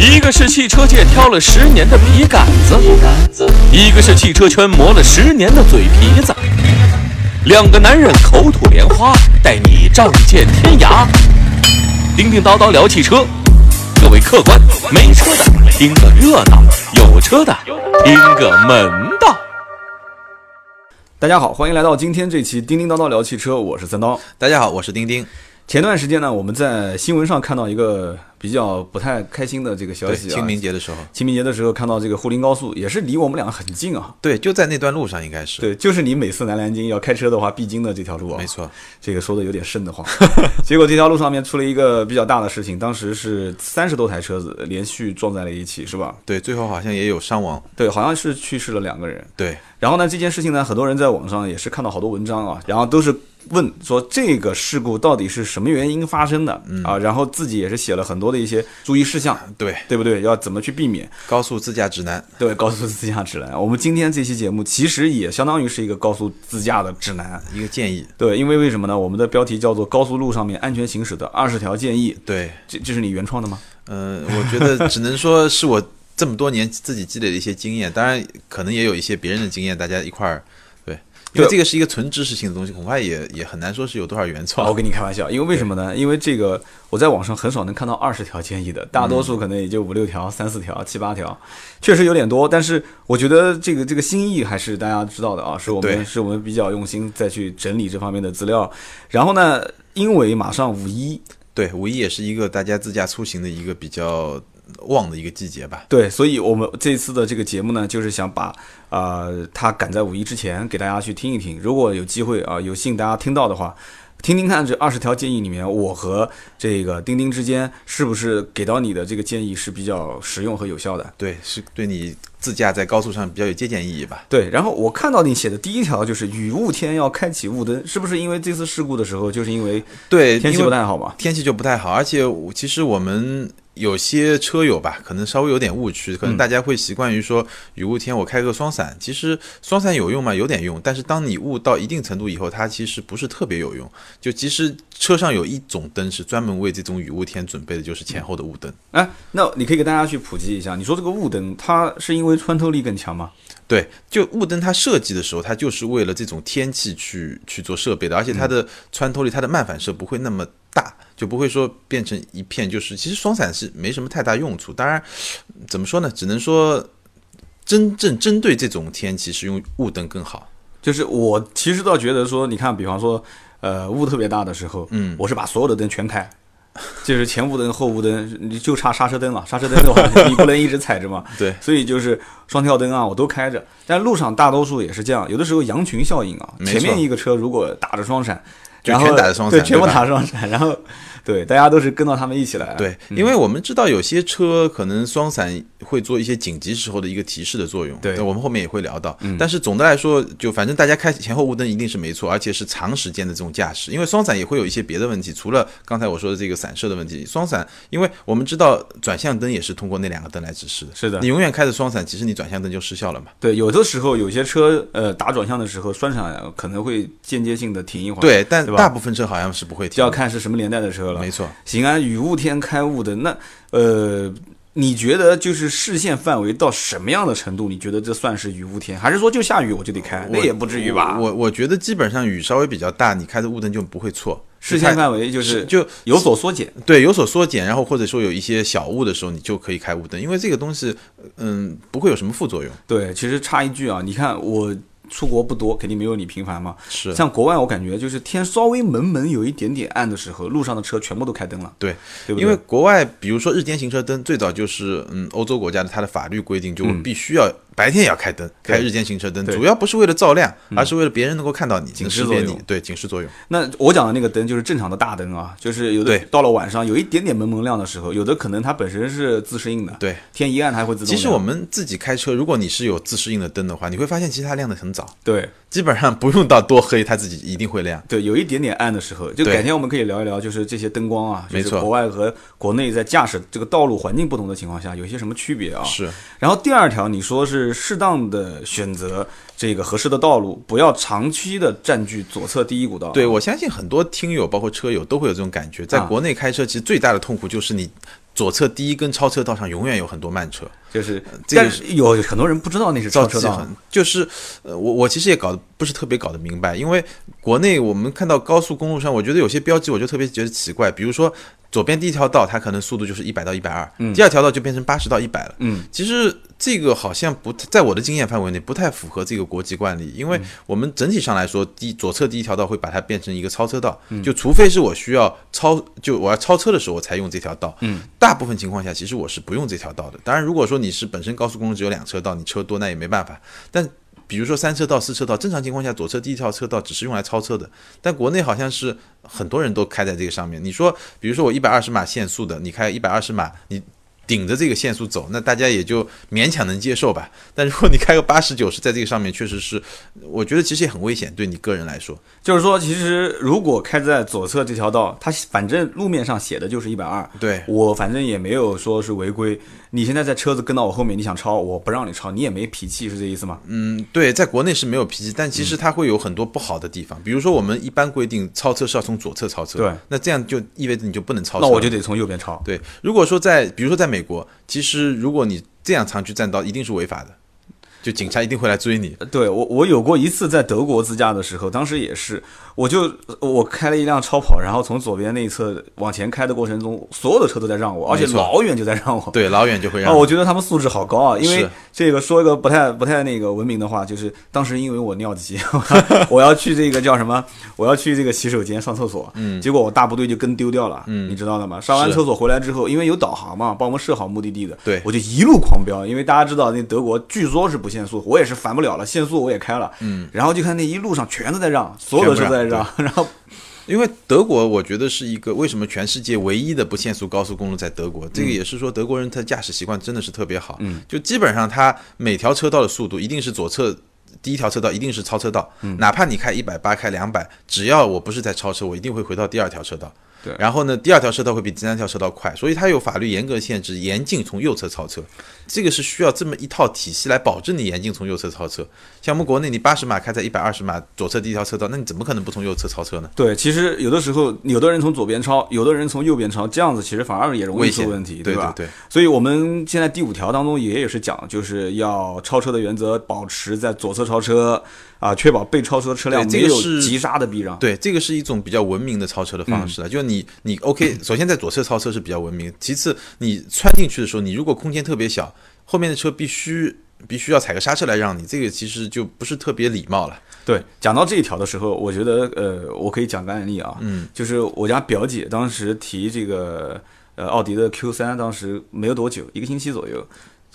一个是汽车界挑了十年的笔杆子，一个是汽车圈磨了十年的嘴皮子。两个男人口吐莲花，带你仗剑天涯。叮叮叨叨聊汽车，各位客官，没车的听个热闹，有车的听个门道。大家好，欢迎来到今天这期叮叮叨叨聊汽车，我是三刀。大家好，我是丁丁。前段时间呢，我们在新闻上看到一个比较不太开心的这个消，息啊。清明节的时候，清明节的时候看到这个沪宁高速，也是离我们两个很近啊。对，就在那段路上，应该是。对，就是你每次来南京要开车的话必经的这条路啊。没错，这个说的有点瘆得慌。结果这条路上面出了一个比较大的事情，当时是三十多台车子连续撞在了一起，是吧？对，最后好像也有伤亡。对，好像是去世了两个人。对，然后呢，这件事情呢，很多人在网上也是看到好多文章啊，然后都是问说这个事故到底是什么原因发生的、啊，然后自己也是写了很多的一些注意事项，对，对不对？要怎么去避免？高速自驾指南。对，高速自驾指南。我们今天这期节目其实也相当于是一个高速自驾的指南。一个建议。对，因为为什么呢？我们的标题叫做《高速路上面安全行驶的二十条建议》，对，这这是你原创的吗？嗯、我觉得只能说是我这么多年自己积累的一些经验，当然可能也有一些别人的经验，大家一块儿对。因为对这个是一个纯知识性的东西，恐怕也也很难说是有多少原啊，创。我跟你开玩笑，因为为什么呢？因为这个我在网上很少能看到二十条建议的，大多数可能也就五六条、三四条、七八条，确实有点多。但是我觉得这个这个心意还是大家知道的啊，是我们是我们比较用心再去整理这方面的资料。然后呢，因为马上五一，对，五一也是一个大家自驾出行的一个比较旺的一个季节吧。对，所以我们这次的这个节目呢，就是想把呃它赶在五一之前给大家去听一听。如果有机会啊，有幸大家听到的话，听听看这二十条建议里面，我和这个钉钉之间是不是给到你的这个建议是比较实用和有效的。对，是对你自驾在高速上比较有借鉴意义吧。对，然后我看到你写的第一条就是雨雾天要开启雾灯，是不是因为这次事故的时候，就是因为对，天气不太好嘛？天气就不太好，而且我其实我们有些车友吧，可能稍微有点误区，可能大家会习惯于说雨雾天我开个双闪，其实双闪有用吗？有点用，但是当你雾到一定程度以后，它其实不是特别有用。就其实车上有一种灯是专门为这种雨雾天准备的，就是前后的雾灯。哎，那你可以给大家去普及一下，你说这个雾灯它是因为穿透力更强吗？对，就雾灯它设计的时候，它就是为了这种天气去去做设备的，而且它的穿透力、它的漫反射不会那么大，就不会说变成一片。就是其实双闪是没什么太大用处。当然，怎么说呢？只能说真正针对这种天气，是用雾灯更好。就是我其实倒觉得说，你看，比方说，呃，雾特别大的时候，嗯我是把所有的灯全开，就是前雾灯、后雾灯，你就差刹车灯了。刹车灯的话，你不能一直踩着嘛。对所以就是双跳灯啊，我都开着。但路上大多数也是这样，有的时候羊群效应啊，前面一个车如果打着双闪，就然后全打的双对，全部打双闪，然后 对，大家都是跟到他们一起来。对，因为我们知道有些车可能双闪会做一些紧急时候的一个提示的作用，对我们后面也会聊到。但是总的来说，就反正大家开前后雾灯一定是没错，而且是长时间的这种驾驶，因为双闪也会有一些别的问题，除了刚才我说的这个散射的问题，双闪，因为我们知道转向灯也是通过那两个灯来指示的，是的你永远开着双闪，其实你转向灯就失效了嘛。对，有的时候有些车呃打转向的时候，双闪可能会间接性的停一会儿。，对，但大部分车好像是不会停，就要看是什么年代的车了。没错。行啊，雨雾天开雾的，那呃，你觉得就是视线范围到什么样的程度？你觉得这算是雨雾天，还是说就下雨我就得开？那也不至于吧？我我觉得基本上雨稍微比较大，你开的雾灯就不会错。视线范围就是就有所缩减。对，有所缩减，然后或者说有一些小雾的时候，你就可以开雾灯，因为这个东西，嗯，不会有什么副作用。对，其实插一句啊，你看我出国不多，肯定没有你频繁嘛。是，像国外，我感觉就是天稍微蒙蒙有一点点暗的时候，路上的车全部都开灯了，对，对？因为国外，比如说日间行车灯，最早就是嗯，欧洲国家的它的法律规定，就嗯必须要白天也要开灯，开日间行车灯，主要不是为了照亮，而是为了别人能够看到你，警示作用。对，警示作用。那我讲的那个灯就是正常的大灯啊，就是有的到了晚上有一点点蒙蒙亮的时候，有的可能它本身是自适应的，对，天一暗它会自动亮。其实我们自己开车，如果你是有自适应的灯的话，你会发现其实它亮的很早，对。基本上不用到多黑，它自己一定会亮。对有一点点暗的时候，就改天我们可以聊一聊，就是这些灯光啊，没错。就是国外和国内在驾驶这个道路环境不同的情况下，有一些什么区别啊？是，然后第二条，你说是适当的选择这个合适的道路，不要长期的占据左侧第一股道。对，我相信很多听友包括车友都会有这种感觉，在啊。国内开车，其实最大的痛苦就是你左侧第一根超车道上永远有很多慢车，就是，这个但是有很多人不知道那是超车道就是呃，我我其实也搞得不是特别搞得明白，因为国内我们看到高速公路上，我觉得有些标记我就特别觉得奇怪，比如说左边第一条道它可能速度就是一百到一百二，第二条道就变成八十到一百了，嗯，其实这个好像不在我的经验范围内不太符合这个国际惯例，因为我们整体上来说，第左侧第一条道会把它变成一个超车道，就除非是我需要超，就我要超车的时候我才用这条道，嗯，大部分情况下其实我是不用这条道的。当然，如果说你是本身高速公路只有两车道，你车多那也没办法，但。比如说三车道、四车道，正常情况下左侧第一条车道只是用来超车的，但国内好像是很多人都开在这个上面。你说，比如说我一百二十码限速的，你开一百二十码，你顶着这个限速走，那大家也就勉强能接受吧。但如果你开个八十九十，在这个上面确实是，我觉得其实也很危险，对你个人来说。就是说，其实如果开在左侧这条道，它反正路面上写的就是一百二，对我反正也没有说是违规。你现在在车子跟到我后面，你想超，我不让你超，你也没脾气，是这意思吗？嗯，对，在国内是没有脾气，但其实它会有很多不好的地方。比如说，我们一般规定超车是要从左侧超车，对，那这样就意味着你就不能超车，那我就得从右边超。对。如果说在，比如说在美国，其实如果你这样长驱占道，一定是违法的，就警察一定会来追你。对我，我有过一次在德国自驾的时候，当时也是，我就我开了一辆超跑，然后从左边那一侧往前开的过程中，所有的车都在让我，而且老远就在让我。对，老远就会让啊，你。我觉得他们素质好高啊！因为这个说一个不太不太那个文明的话，就是当时因为我尿急，我要去这个叫什么？我要去这个洗手间上厕所，嗯结果我大部队就跟丢掉了，嗯你知道的吗？上完厕所回来之后，因为有导航嘛，帮我们设好目的地的，对我就一路狂飙，因为大家知道那德国据说是不限速，我也是烦不了了，限速我也开了，嗯，然后就看那一路上全都在让，所有的车都在然后因为德国，我觉得是一个为什么全世界唯一的不限速高速公路在德国，嗯这个也是说德国人他驾驶习惯真的是特别好，嗯，就基本上他每条车道的速度一定是左侧。第一条车道一定是超车道，嗯哪怕你开一百八、开两百，只要我不是在超车，我一定会回到第二条车道。对然后呢，第二条车道会比第三条车道快，所以它有法律严格限制，严禁从右侧超车。这个是需要这么一套体系来保证你严禁从右侧超车。像我们国内，你八十码开在一百二十码左侧第一条车道，那你怎么可能不从右侧超车呢？对，其实有的时候有的人从左边超，有的人从右边超，这样子其实反而也容易出问题，对吧？对对所以我们现在第五条当中也也是讲，就是要超车的原则，保持在左侧超车啊，确保被超车的车辆没有急刹的避让。对，这个是一种比较文明的超车的方式了。就你你 OK，首先在左侧超车是比较文明，其次你穿进去的时候，你如果空间特别小，后面的车必须必须要踩个刹车来让你，这个其实就不是特别礼貌了。对，讲到这一条的时候，我觉得呃，我可以讲个案例啊，嗯，就是我家表姐当时提这个呃奥迪的 Q 三，当时没有多久，一个星期左右，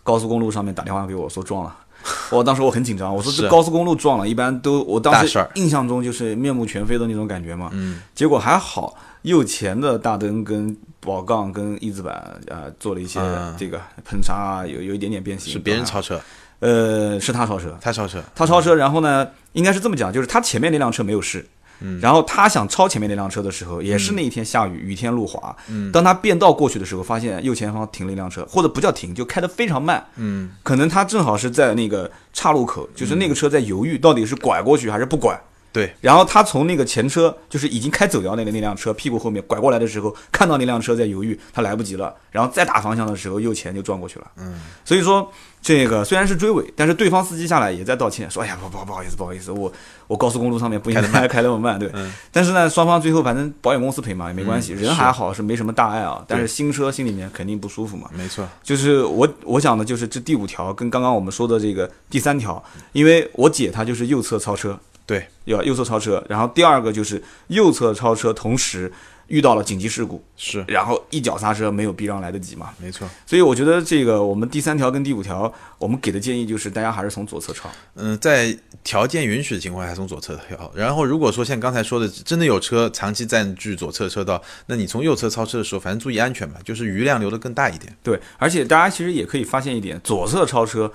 高速公路上面打电话给我说撞了。我当时我很紧张，我说是。这高速公路撞了，一般都我当时印象中就是面目全非的那种感觉嘛。嗯，结果还好，右前的大灯跟宝杠跟翼子板呃做了一些嗯。这个喷砂啊，有有一点点变形。是别人啊超车，呃，是他超车，他超车，他超车，然后呢，应该是这么讲，就是他前面那辆车没有事，嗯。然后他想超前面那辆车的时候，也是那一天下雨，雨天路滑，嗯。当他变道过去的时候，发现右前方停了一辆车，或者不叫停，就开得非常慢，嗯，可能他正好是在那个岔路口，就是那个车在犹豫到底是拐过去还是不拐。对，然后他从那个前车，就是已经开走掉那个那辆车屁股后面拐过来的时候，看到那辆车在犹豫，他来不及了，然后再打方向的时候，右前就撞过去了。嗯，所以说这个虽然是追尾，但是对方司机下来也在道歉，说哎呀不不不好意思不好意思，我我高速公路上面不应该开那么慢，对。嗯但是呢，双方最后反正保险公司赔嘛也没关系，嗯人还好是没什么大碍啊，但是新车心里面肯定不舒服嘛。没错，就是我我想的就是这第五条跟刚刚我们说的这个第三条，因为我姐她就是右侧超车，对，要右侧超车，然后第二个就是右侧超车，同时遇到了紧急事故，是然后一脚刹车没有避让来得及嘛，没错。所以我觉得这个我们第三条跟第五条，我们给的建议就是大家还是从左侧超。嗯，在条件允许的情况下，从左侧跳。然后，如果说像刚才说的，真的有车长期占据左侧车道，那你从右侧超车的时候，反正注意安全吧，就是余量留的更大一点。对，而且大家其实也可以发现一点，左侧超车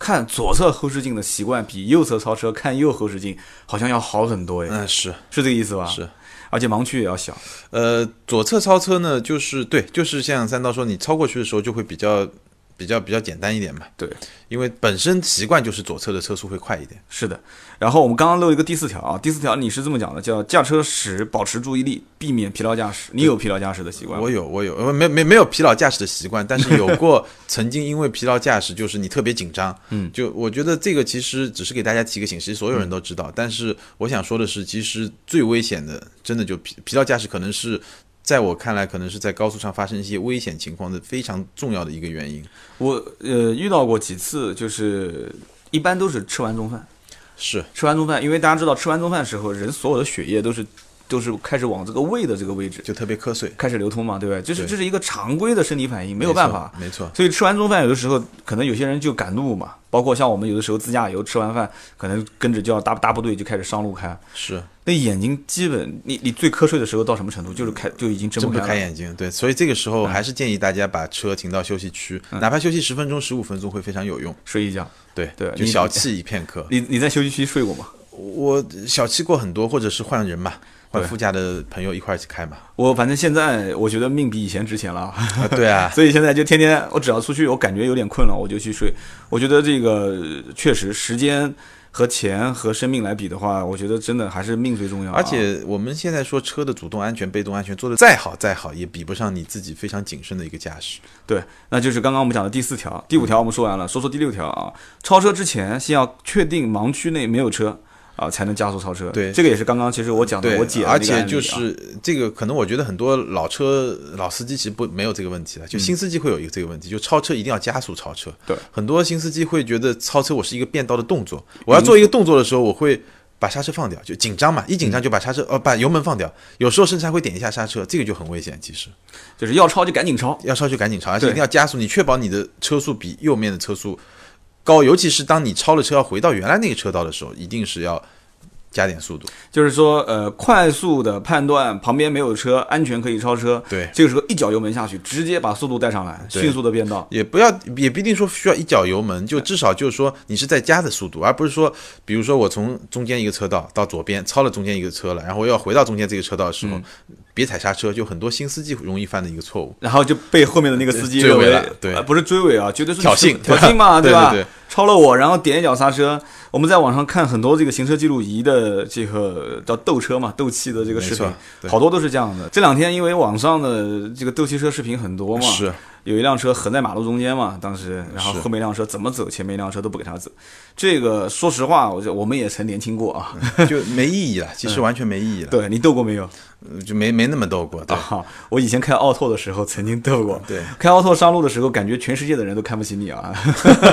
看左侧后视镜的习惯比右侧超车看右后视镜好像要好很多，哎，嗯，是是这个意思吧？是。而且盲区也要小。呃，左侧超车呢，就是对，就是像三刀说，你超过去的时候就会比较比较比较简单一点嘛。对，因为本身习惯就是左侧的车速会快一点。是的。然后我们刚刚漏一个第四条啊，第四条你是这么讲的，叫驾车时保持注意力，避免疲劳驾驶。你有疲劳驾驶的习惯？我有，我有，呃，没没没有疲劳驾驶的习惯，但是有过 曾经因为疲劳驾驶，就是你特别紧张，嗯，就我觉得这个其实只是给大家提个醒，其实所有人都知道。但是我想说的是，其实最危险的，真的就疲疲劳驾驶，可能是在我看来，可能是在高速上发生一些危险情况的非常重要的一个原因。我呃遇到过几次，就是一般都是吃完中饭，是吃完中饭，因为大家知道吃完中饭时候，人所有的血液都是都是开始往这个胃的这个位置就特别瞌睡，开始流通嘛，对不对？这是这是一个常规的生理反应，没有办法。没错，所以吃完中饭，有的时候可能有些人就赶路嘛，包括像我们有的时候自驾游，吃完饭可能跟着就要大大部队就开始上路开，是那眼睛基本你你最瞌睡的时候到什么程度？就是开就已经睁睁不不开眼睛。对，所以这个时候嗯还是建议大家把车停到休息区，哪怕休息十分钟、十五分钟会非常有用。睡一觉。对对就小憩一片刻。你你在休息区睡过吗？我小憩过很多，或者是换人嘛，换副驾的朋友一块儿去开嘛。我反正现在我觉得命比以前值钱了。啊，对啊，所以现在就天天，我只要出去，我感觉有点困了，我就去睡。我觉得这个呃确实时间和钱和生命来比的话，我觉得真的还是命最重要啊。而且我们现在说车的主动安全、被动安全做的再好再好，也比不上你自己非常谨慎的一个驾驶。对，那就是刚刚我们讲的第四条，第五条我们说完了，说说第六条啊。超车之前先要确定盲区内没有车啊，才能加速超车。对这个也是刚刚其实我讲的对，我姐的而且就是这个，可能我觉得很多老车老司机其实不没有这个问题了，就新司机会有一个这个问题，就超车一定要加速超车。对，很多新司机会觉得超车我是一个变道的动作，我要做一个动作的时候，我会。把刹车放掉，就紧张嘛，一紧张就把刹车呃把油门放掉，有时候甚至还会点一下刹车，这个就很危险。其实就是要超就赶紧超。要超就赶紧超，而且一定要加速，你确保你的车速比右面的车速高，尤其是当你超了车要回到原来那个车道的时候，一定是要加点速度。就是说，呃，快速的判断旁边没有车，安全可以超车。对这个时候一脚油门下去，直接把速度带上来，迅速的变道。也不要，也不一定说需要一脚油门，就至少就是说你是在加的速度，而不是说，比如说我从中间一个车道到左边超了中间一个车了，然后要回到中间这个车道的时候，嗯别踩刹车，就很多新司机容易犯的一个错误。然后就被后面的那个司机追尾了对呃不是追尾啊，绝对是挑衅挑衅嘛，吧？对对对超了我，然后点一脚刹车。我们在网上看很多这个行车记录仪的这个叫斗车嘛，斗气的这个视频，好多都是这样的。这两天因为网上的这个斗气车视频很多嘛，是有一辆车横在马路中间嘛，当时，然后后面一辆车怎么走，前面一辆车都不给他走。这个说实话，我就我们也曾年轻过啊。就没意义了，其实完全没意义了，对你斗过没有？呃就没没那么斗过。对，啊，我以前开奥拓的时候曾经斗过。对，开奥拓上路的时候，感觉全世界的人都看不起你啊。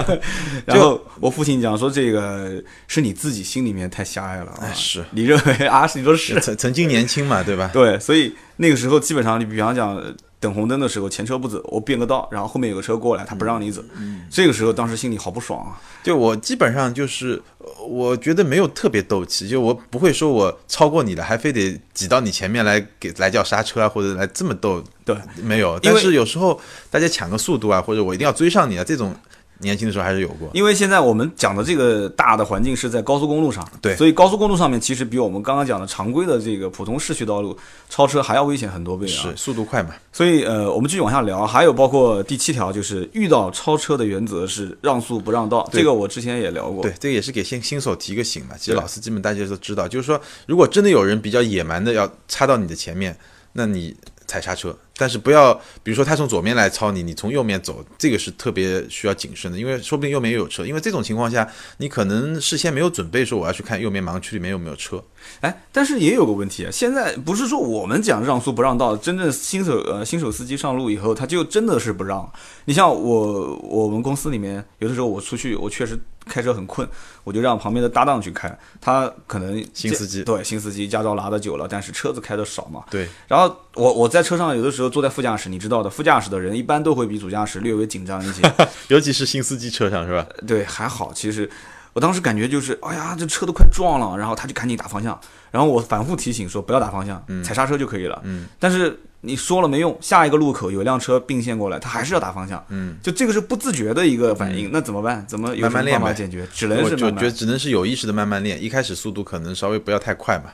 然后我父亲讲说，这个是你自己心里面太狭隘了啊。哎是你认为啊？是你说是？曾曾经年轻嘛，对吧？对，所以那个时候基本上，你比方讲等红灯的时候，前车不走，我变个道，然后后面有个车过来，他不让你走，这个时候当时心里好不爽啊。就我基本上就是，呃我觉得没有特别斗气，就我不会说我超过你了，还非得挤到你前面来给来叫刹车啊，或者来这么斗，对，没有。但是有时候大家抢个速度啊，或者我一定要追上你啊，这种年轻的时候还是有过。因为现在我们讲的这个大的环境是在高速公路上，对所以高速公路上面其实比我们刚刚讲的常规的这个普通市区道路超车还要危险很多倍啊。是速度快嘛？所以呃，我们继续往下聊，还有包括第七条，就是遇到超车的原则是让速不让道，这个我之前也聊过。对，这个也是给新新手提个醒嘛。其实老司机们大家都知道，就是说，如果真的有人比较野蛮的要插到你的前面，那你踩刹车，但是不要，比如说他从左面来超你，你从右面走，这个是特别需要谨慎的，因为说不定右面也有车，因为这种情况下，你可能事先没有准备说我要去看右面盲区里面有没有车。哎，但是也有个问题啊，现在不是说我们讲让速不让道，真正新手呃新手司机上路以后，他就真的是不让。你像我我们公司里面，有的时候我出去，我确实开车很困，我就让旁边的搭档去开，他可能 新司机对新司机驾照拿的久了，但是车子开的少嘛，对，然后我我在车上有的时候坐在副驾驶，你知道的，副驾驶的人一般都会比主驾驶略微紧张一些。尤其是新司机车上是吧？对，还好，其实我当时感觉就是，哎呀，这车都快撞了，然后他就赶紧打方向，然后我反复提醒说不要打方向，踩刹车就可以了。嗯，但是你说了没用，下一个路口有辆车并线过来，他还是要打方向。嗯，就这个是不自觉的一个反应，那怎么办？怎么慢慢练呗办法解决？只能是慢慢。觉得只能是有意识的慢慢练，一开始速度可能稍微不要太快嘛。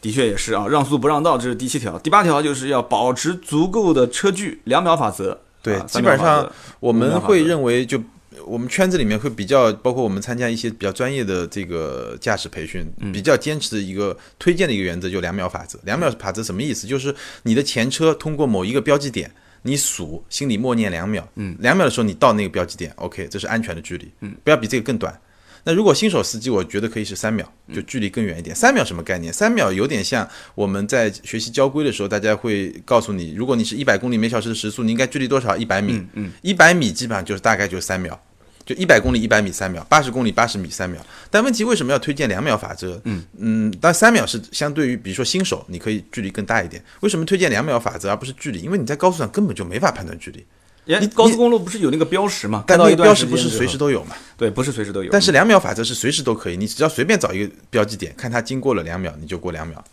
的确也是啊，让速不让道，这是第七条。第八条就是要保持足够的车距，两秒法则对啊，基本上我们会认为，就我们圈子里面会比较，包括我们参加一些比较专业的这个驾驶培训，嗯比较坚持的一个推荐的一个原则，就两秒法则。两秒法则什么意思？就是你的前车通过某一个标记点，你数，心里默念两秒，嗯，两秒的时候你到那个标记点，OK，这是安全的距离，嗯，不要比这个更短。那如果新手司机，我觉得可以是三秒，就距离更远一点。三秒什么概念？三秒有点像我们在学习交规的时候，大家会告诉你，如果你是一百公里每小时的时速，你应该距离多少？一百米。嗯，一百米基本上就是大概就是三秒，就一百公里一百米三秒，八十公里八十米三秒。但问题为什么要推荐两秒法则？嗯嗯，但三秒是相对于比如说新手，你可以距离更大一点。为什么推荐两秒法则而不是距离？因为你在高速上根本就没法判断距离，哎你高速公路不是有那个标识吗？但那个标识不是随时都有吗？对，不是随时都有。但是两秒法则是随时都可以，你只要随便找一个标记点，看它经过了两秒，你就过两秒。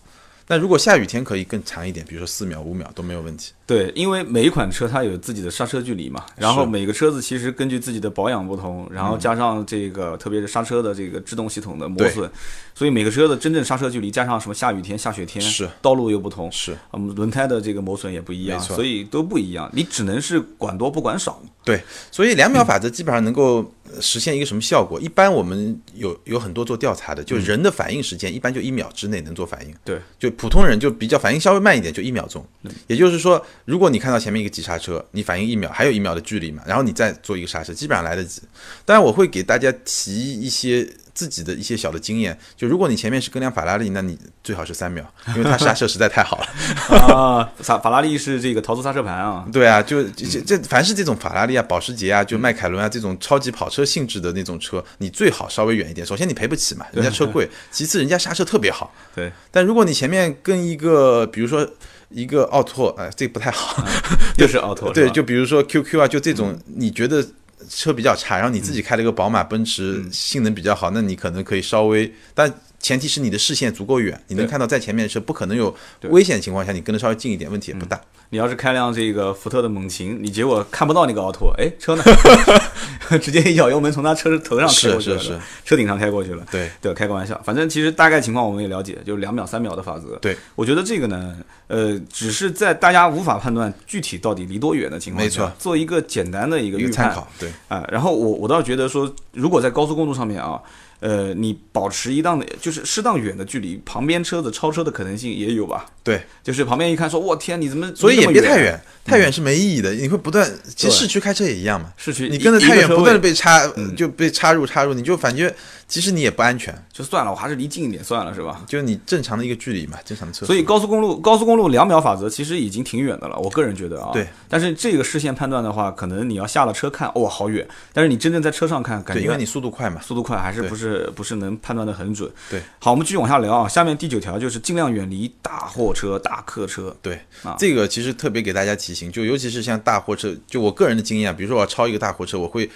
那如果下雨天可以更长一点，比如说四秒、五秒都没有问题。对，因为每一款车它有自己的刹车距离嘛，然后每个车子其实根据自己的保养不同，然后加上这个特别是刹车的这个制动系统的磨损，所以每个车的真正刹车距离加上什么下雨天、下雪天，是道路又不同，是我们轮胎的这个磨损也不一样，所以都不一样。你只能是管多不管少。对，所以两秒法则基本上能够呃实现一个什么效果？一般我们有有很多做调查的，就人的反应时间一般就一秒之内能做反应。对，就普通人就比较反应稍微慢一点，就一秒钟。也就是说，如果你看到前面一个急刹车，你反应一秒，还有一秒的距离嘛，然后你再做一个刹车，基本上来得及。当然，我会给大家提一些自己的一些小的经验，就如果你前面是跟辆法拉利，那你最好是三秒，因为它刹车实在太好了。啊，法法拉利是这个陶瓷刹车盘啊，对啊，就这这凡是这种法拉利啊、保时捷啊、就迈凯伦啊这种超级跑车性质的那种车，你最好稍微远一点。首先你赔不起嘛，人家车贵；其次人家刹车特别好。对，但如果你前面跟一个，比如说一个奥拓，哎，这个不太好。又是奥拓，对，就比如说 QQ 啊，就这种你觉得车比较差，然后你自己开了个宝马、奔驰，性能比较好，那你可能可以稍微，但前提是你的视线足够远，你能看到在前面的车，不可能有危险情况下，你跟得稍微近一点，问题也不大。你要是开辆这个福特的猛禽，你结果看不到那个奥拓，哎，车呢？直接一脚油门从他车头上开过去了，是是是车顶上开过去了。对对，开个玩笑，反正其实大概情况我们也了解，就是两秒、三秒的法则。对，我觉得这个呢，呃，只是在大家无法判断具体到底离多远的情况下，没错做一个简单的一个预判一个参考，对，啊。然后我我倒觉得说，如果在高速公路上面啊。呃，你保持一档的，就是适当远的距离，旁边车子超车的可能性也有吧？对，就是旁边一看说，我天，你怎么？所以也别太远，太远是没意义的。你会不断，其实市区开车也一样嘛。市区你跟着太远，不断的被插，就被插入插入，你就感觉其实你也不安全，就算了，我还是离近一点算了，是吧？就你正常的一个距离嘛，正常的车。所以高速公路高速公路两秒法则其实已经挺远的了，我个人觉得啊。对。但是这个视线判断的话，可能你要下了车看，哇、好远。但是你真正在车上看，感对，觉因为你速度快嘛。速度快，还是不是不是能判断的很准。对。好，我们继续往下聊啊。下面第九条就是尽量远离大货车、大客车。对啊，这个其实特别给大家提醒，就尤其是像大货车，就我个人的经验啊，比如说我要超一个大货车，我会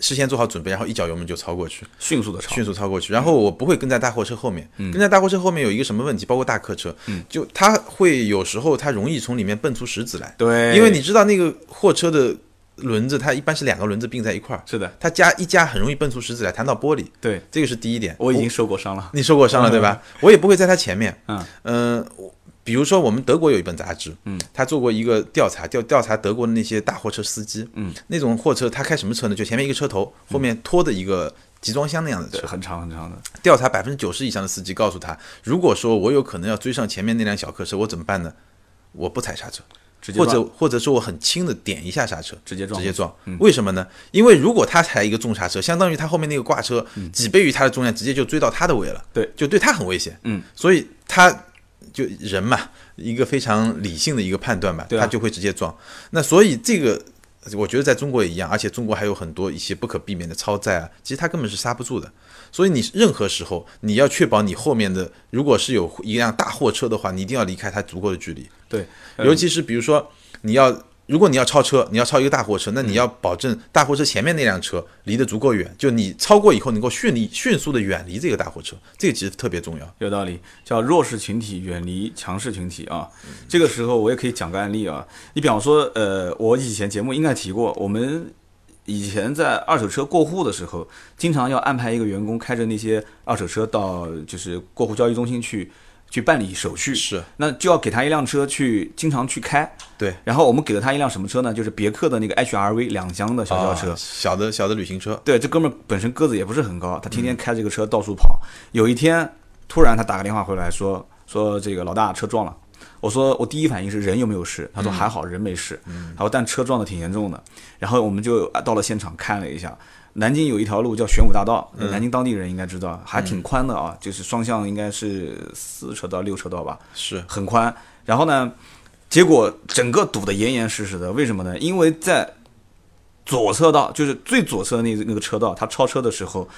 事先做好准备，然后一脚油门就超过去，迅速的超。迅速超过去，然后我不会跟在大货车后面，跟在大货车后面有一个什么问题，包括大客车，就它会有时候它容易从里面蹦出石子来，对，因为你知道那个货车的轮子，它一般是两个轮子并在一块儿，是的，它加一加很容易蹦出石子来，弹到玻璃，对这个是第一点。我已经受过伤了。你受过伤了对吧？我也不会在它前面，嗯嗯、我比如说我们德国有一本杂志，嗯，他做过一个调查，调调查德国的那些大货车司机，嗯，那种货车他开什么车呢？就前面一个车头，后面拖的一个集装箱那样的对，车。很长很长的。调查百分之九十以上的司机告诉他，如果说我有可能要追上前面那辆小客车，我怎么办呢？我不踩刹车，或直接撞者或者说我很轻的点一下刹车，直接撞直接撞。为什么呢？因为如果他踩一个重刹车，相当于他后面那个挂车几倍于他的重量，直接就追到他的尾了。对，就对他很危险。嗯，所以他就人嘛，一个非常理性的一个判断吧，他就会直接撞。那所以这个。我觉得在中国也一样，而且中国还有很多一些不可避免的超载啊，其实他根本是刹不住的。所以你任何时候你要确保你后面的，如果是有一辆大货车的话，你一定要离开它足够的距离。对，嗯尤其是比如说你要，如果你要超车，你要超一个大货车，那你要保证大货车前面那辆车离得足够远，就你超过以后能够迅利迅速的远离这个大货车，这个其实特别重要。有道理，叫弱势群体远离强势群体啊。这个时候我也可以讲个案例啊。你比方说，呃，我以前节目应该提过，我们以前在二手车过户的时候，经常要安排一个员工开着那些二手车到就是过户交易中心去。去办理手续，是那就要给他一辆车去经常去开。对，然后我们给了他一辆什么车呢？就是别克的那个 HRV 两厢的小轿车。啊小的小的旅行车，对，这哥们儿本身个子也不是很高，他天天开这个车到处跑。有一天，突然他打个电话回来说说这个老大车撞了。我说我第一反应是人有没有事？他说还好人没事。他说但车撞的挺严重的。然后我们就到了现场看了一下，南京有一条路叫玄武大道，南京当地人应该知道，还挺宽的啊，就是双向应该是四车道六车道吧，是很宽。然后呢，结果整个堵得严严实实的，为什么呢？因为在左车道，就是最左侧那那个车道，他超车的时候，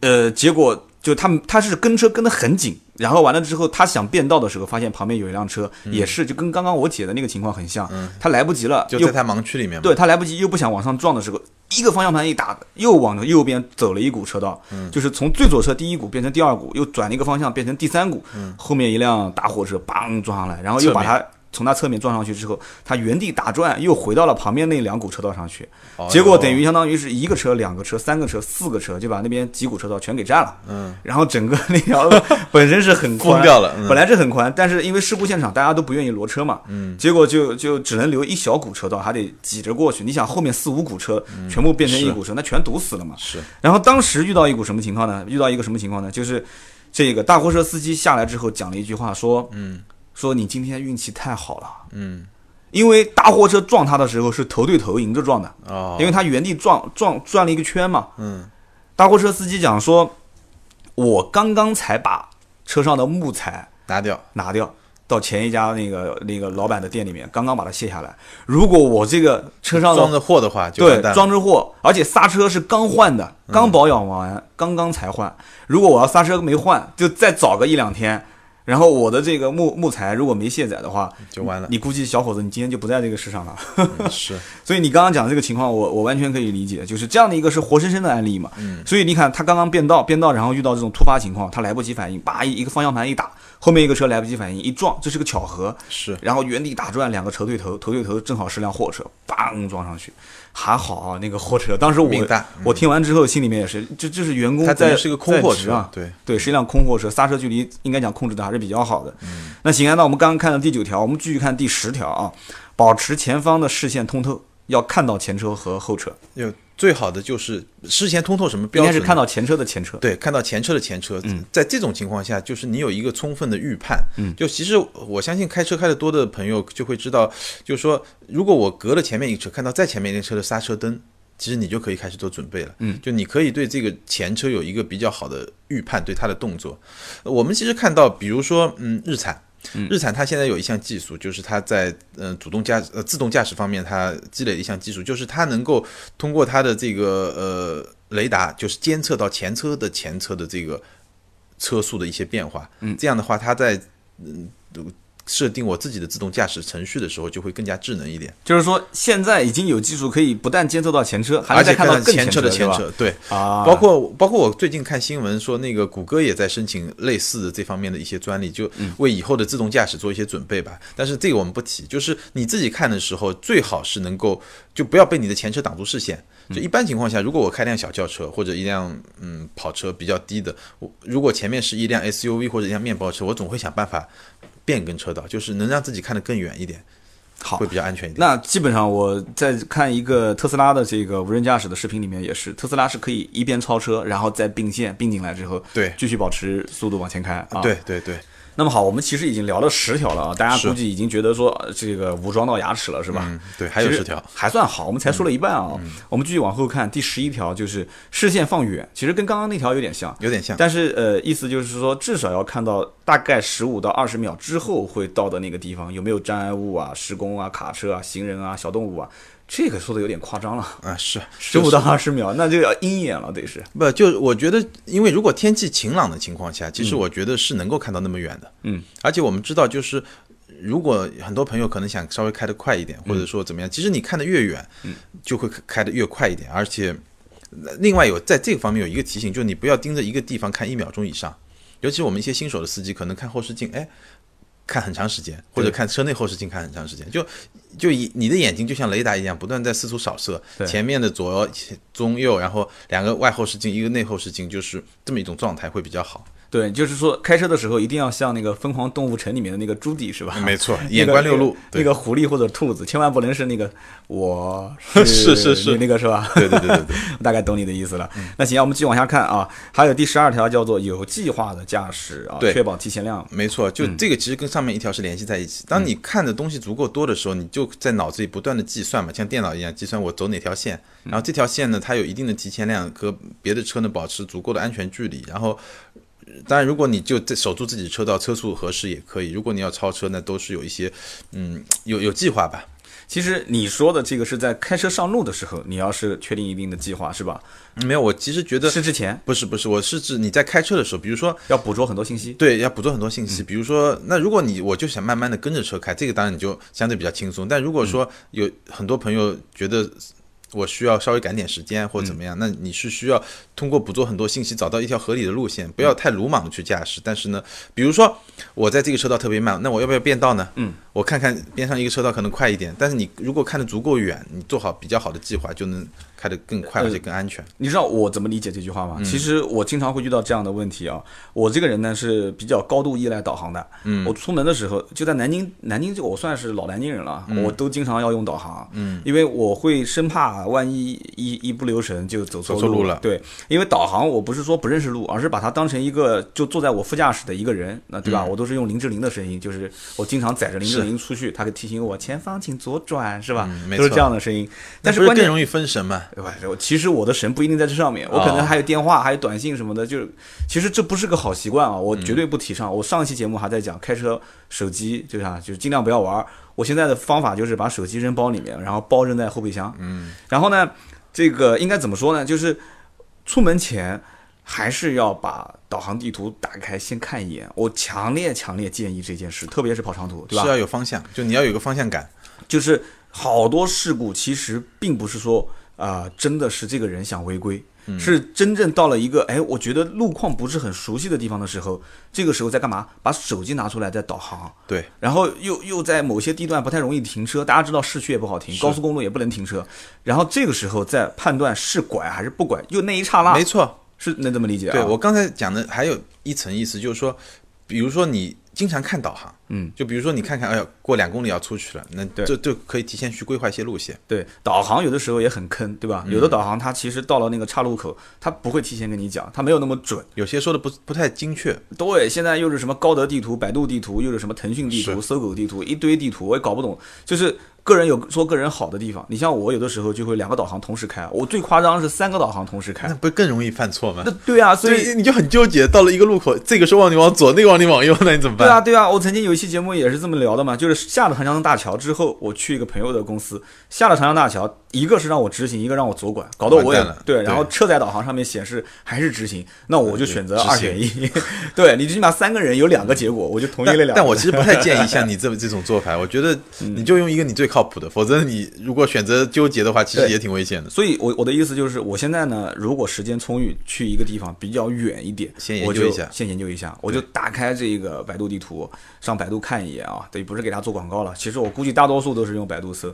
呃，结果就他们他是跟车跟得很紧，然后完了之后，他想变道的时候，发现旁边有一辆车，也是就跟刚刚我姐的那个情况很像，他来不及了，就在他盲区里面。对他来不及，又不想往上撞的时候，一个方向盘一打，又往右边走了一股车道，就是从最左侧第一股变成第二股，又转了一个方向变成第三股，后面一辆大货车梆撞上来，然后又把他从他侧面撞上去之后，他原地打转，又回到了旁边那两股车道上去，哦结果等于相当于是一个车、两个车、三个车、四个车，就把那边几股车道全给占了。嗯，然后整个那条路本身是很宽掉了嗯本来是很宽，但是因为事故现场大家都不愿意挪车嘛，嗯，结果就就只能留一小股车道，还得挤着过去。你想后面四五股车全部变成一股车，那全堵死了嘛。是然后当时遇到一股什么情况呢？遇到一个什么情况呢？就是这个大货车司机下来之后讲了一句话，说，嗯说你今天运气太好了。嗯因为大货车撞他的时候是头对头迎着撞的，哦，因为他原地撞撞转了一个圈嘛。嗯大货车司机讲说，我刚刚才把车上的木材拿掉拿掉，到前一家那个那个老板的店里面，刚刚把它卸下来。如果我这个车上的装着货的话就对装着货，而且刹车是刚换的，刚保养完，刚刚才换。如果我要刹车没换，就再早个一两天。然后我的这个木木材如果没卸载的话，就完了你估计小伙子，你今天就不在这个世上了。嗯是 所以你刚刚讲的这个情况，我我完全可以理解，就是这样的一个是活生生的案例嘛。嗯所以你看，他刚刚变道，变道，然后遇到这种突发情况，他来不及反应，叭一一个方向盘一打，后面一个车来不及反应，一撞，这是个巧合。是然后原地打转，两个车对头，头对头正好是辆货车，梆撞上去，还好啊，那个货车，当时我嗯我听完之后心里面也是，这这是员工在是个空货车啊，对。对，是一辆空货车，刹车距离应该讲控制的还是比较好的。嗯。那行啊，那我们刚刚看到第九条，我们继续看第十条啊，保持前方的视线通透，要看到前车和后车，有最好的就是事先通透什么应该标准呢？是看到前车的前车。对，看到前车的前车，嗯在这种情况下，就是你有一个充分的预判。嗯就其实我相信开车开得多的朋友就会知道，就是说，如果我隔了前面一车，看到再前面一辆车的刹车灯，其实你就可以开始做准备了。嗯，就你可以对这个前车有一个比较好的预判，对它的动作。我们其实看到，比如说，嗯，日产。日产它现在有一项技术，就是它在呃主动驾呃自动驾驶方面，它积累的一项技术，就是它能够通过它的这个呃雷达，就是监测到前车的前车的这个车速的一些变化。嗯这样的话，它在嗯设定我自己的自动驾驶程序的时候，就会更加智能一点，就是说现在已经有技术可以不但监测到前车，还而且能再看到更前车的前前车，对。啊，包括包括我最近看新闻说，那个谷歌也在申请类似的这方面的一些专利，就为以后的自动驾驶做一些准备吧。但是这个我们不提，就是你自己看的时候，最好是能够就不要被你的前车挡住视线。就一般情况下，如果我开辆小轿车或者一辆嗯跑车比较低的，我如果前面是一辆 SUV 或者一辆面包车，我总会想办法变更车道，就是能让自己看得更远一点，好会比较安全一点。那基本上我在看一个特斯拉的这个无人驾驶的视频里面也是，特斯拉是可以一边超车，然后再并线并进来之后，对继续保持速度往前开啊。对。对对，那么好，我们其实已经聊了十条了啊，大家估计已经觉得说呃这个武装到牙齿了，是吧？嗯，对，还有十条，还算好，我们才说了一半啊。我们继续往后看，第十一条就是视线放远，其实跟刚刚那条有点像，有点像。但是呃，意思就是说，至少要看到大概十五到二十秒之后会到的那个地方有没有障碍物啊、施工啊、卡车啊、行人啊、小动物啊，这个说的有点夸张了。啊，是十五到二十秒，那就要鹰眼了，得是。不，就我觉得，因为如果天气晴朗的情况下，其实我觉得是能够看到那么远的。嗯，而且我们知道，就是如果很多朋友可能想稍微开得快一点，或者说怎么样，其实你看得越远，就会开得越快一点。而且，呃另外有在这个方面有一个提醒，就是你不要盯着一个地方看一秒钟以上，尤其我们一些新手的司机，可能看后视镜，哎。看很长时间，或者看车内后视镜看很长时间，就就以你的眼睛就像雷达一样，不断在四处扫射，前面的左、中、右，然后两个外后视镜，一个内后视镜，就是这么一种状态会比较好。对，就是说开车的时候一定要像那个《疯狂动物城》里面的那个朱迪是吧？没错，眼观六路，对那个狐狸或者兔子，千万不能是那个我是 是是那个是吧？对对对对对，我大概懂你的意思了。那行，我们继续往下看啊，还有第十二条叫做有计划的驾驶啊，确保提前量。没错，就嗯这个其实跟上面一条是联系在一起。当你看的东西足够多的时候，你就在脑子里不断的计算嘛，像电脑一样计算我走哪条线，嗯然后这条线呢，它有一定的提前量，和别的车呢保持足够的安全距离，然后。呃当然，如果你就在守住自己车道，车速合适也可以。如果你要超车，那都是有一些，嗯，有有计划吧。其实你说的这个是在开车上路的时候，你要是确定一定的计划是吧？嗯没有，我其实觉得是之前不是不是，我是指你在开车的时候，比如说要捕捉很多信息。对，要捕捉很多信嗯息。比如说，那如果你我就想慢慢的跟着车开，这个当然你就相对比较轻松。但如果说有很多朋友觉得我需要稍微赶点时间或者怎么样，那你是需要通过捕捉很多信息，找到一条合理的路线，不要太鲁莽的去驾驶。但是呢，比如说我在这个车道特别慢，那我要不要变道呢？嗯，我看看边上一个车道可能快一点，但是你如果看得足够远，你做好比较好的计划，就能开得更快而且更安全。你知道我怎么理解这句话嗯吗？其实我经常会遇到这样的问题啊。我这个人呢是比较高度依赖导航的。嗯我出门的时候就在南京，南京就我算是老南京人了，我都经常要用导航。嗯，因为我会生怕万一一一不留神就走错走错路了对，因为导航我不是说不认识路，而是把它当成一个就坐在我副驾驶的一个人，那对吧？嗯我都是用林志玲的声音，就是我经常载着林志玲出去，他会提醒我前方请左转，是吧？都是这样的声音。但是关键更容易分神嘛？对吧？我其实我的神不一定在这上面，我可能哦还有电话，还有短信什么的，就是其实这不是个好习惯啊，我嗯绝对不提倡。我上一期节目还在讲开车手机就是啊，就是尽量不要玩。我现在的方法就是把手机扔包里面，然后包扔在后备箱。嗯，然后呢，这个应该怎么说呢？就是出门前还是要把导航地图打开，先看一眼。我强烈强烈建议这件事，特别是跑长途，对吧是？要有方向，就你要有个方向感。就是好多事故其实并不是说啊、呃真的是这个人想违规，嗯是真正到了一个哎，我觉得路况不是很熟悉的地方的时候，这个时候在干嘛？把手机拿出来在导航，对，然后又又在某些地段不太容易停车，大家知道市区也不好停，高速公路也不能停车，然后这个时候再判断是拐还是不拐，就那一刹那没，错。是能这么理解啊？对我刚才讲的还有一层意思，就是说，比如说你经常看导航，嗯，就比如说你看看，哎呀，过两公里要出去了，那对这就可以提前去规划一些路线。对，导航有的时候也很坑，对吧？有的导航它其实到了那个岔路口，它不会提前跟你讲，它没有那么准。有些说的不不太精确，对，现在又是什么高德地图、百度地图，又是什么腾讯地图、搜狗地图，一堆地图，我也搞不懂。就是个人有说个人好的地方，你像我有的时候就会两个导航同时开，我最夸张是三个导航同时开那。不更容易犯错吗那？对啊，所以所以你就很纠结，到了一个路口，这个说往你往左，那个往你往右，那你怎么办？对啊，对啊，我曾经有一期节目也是这么聊的嘛，就是下了长江大桥之后，我去一个朋友的公司，下了长江大桥，一个是让我直行，一个让我左拐，搞得我也了对，对然后车载导航上面显示还是直行，那我就选择二选一。对你最起码三个人有两个结果，我就同意了两个。但但我其实不太建议像你这么这种做法，我觉得你就用一个你最靠谱的，否则你如果选择纠结的话，其实也挺危险的。所以我，我的意思就是，我现在呢，如果时间充裕，去一个地方比较远一点，先研究一下先研究一下，我就打开这个百度地图，上百度看一眼啊。对，不是给他做广告了，其实我估计大多数都是用百度搜，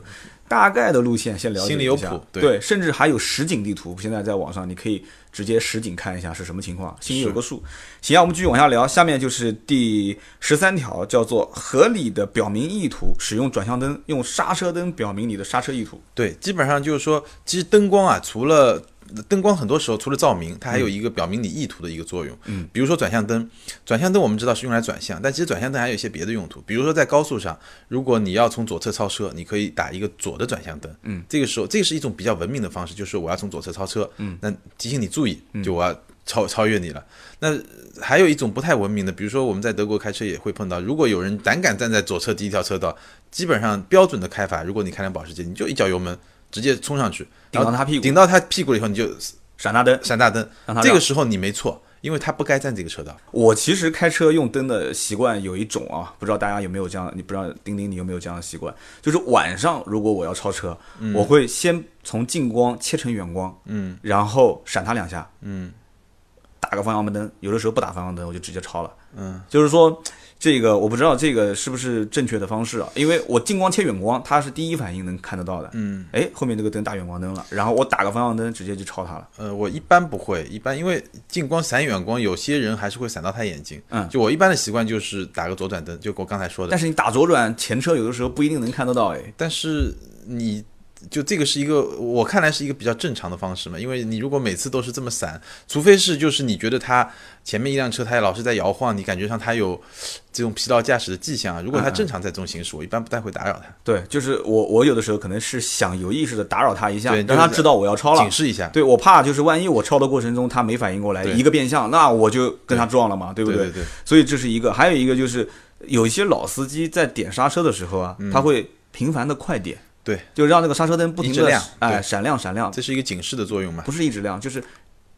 大概的路线先了解一下。心里有谱对对，甚至还有实景地图，现在在网上你可以直接实景看一下是什么情况，心里有个数。行啊，我们继续往下聊，下面就是第十三条，叫做合理的表明意图，使用转向灯，用刹车灯表明你的刹车意图。对，基本上就是说，其实灯光啊，除了灯光很多时候除了照明，它还有一个表明你意图的一个作用。嗯，比如说转向灯，转向灯我们知道是用来转向，但其实转向灯还有一些别的用途。比如说在高速上，如果你要从左侧超车，你可以打一个左的转向灯。嗯，这个时候这是一种比较文明的方式，就是我要从左侧超车。嗯，那提醒你注意，就我要超超越你了。那还有一种不太文明的，比如说我们在德国开车也会碰到，如果有人胆敢站在左侧第一条车道，基本上标准的开法，如果你开辆保时捷，你就一脚油门直接冲上去，顶到他屁股。顶到他屁股了以后你就闪大灯，闪大灯。让他，这个时候你没错，因为他不该占这个车道。我其实开车用灯的习惯有一种啊，不知道大家有没有这样，你不知道丁丁你有没有这样的习惯？就是晚上如果我要超车，我会先从近光切成远光，嗯。然后闪他两下，嗯。打个方向灯，有的时候不打方向灯我就直接超了。嗯，就是说，这个我不知道这个是不是正确的方式啊？因为我近光切远光，它是第一反应能看得到的。嗯，哎，后面这个灯打远光灯了，然后我打个方向灯，直接就超它了。呃，我一般不会，一般因为近光闪远光，有些人还是会闪到他眼睛。嗯就我一般的习惯就是打个左转灯，就我刚才说的。但是你打左转，前车有的时候不一定能看得到，哎，但是你就这个是一个我看来是一个比较正常的方式嘛，因为你如果每次都是这么散，除非是就是你觉得它前面一辆车它老是在摇晃，你感觉上它有这种疲劳驾驶的迹象啊。如果它正常在这种行驶，我一般不太会打扰它，对，就是我我有的时候可能是想有意识的打扰他一下，让他知道我要超了警。示一下。对我怕就是万一我超的过程中他没反应过来，一个变向，那我就跟他撞了嘛，对不对对对所以这是一个，还有一个就是有一些老司机在点刹车的时候啊，他会频繁的快点，嗯对，就让那个刹车灯不停的亮哎闪亮闪亮，这是一个警示的作用嘛。不是一直亮，就是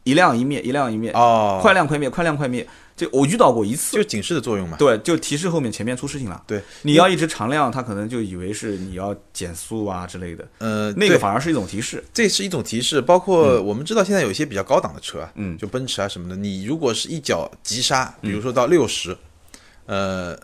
一亮一灭，一亮一灭，哦，快亮快灭，快亮快灭。就我遇到过一次就，警示的作用嘛。对，就提示后面前面出事情了。对，你要一直常亮，他可能就以为是你要减速啊之类的，呃，那个反而是一种提示。这是一种提示，包括我们知道现在有一些比较高档的车啊，嗯就奔驰啊什么的，你如果是一脚急刹，比如说到六十、呃。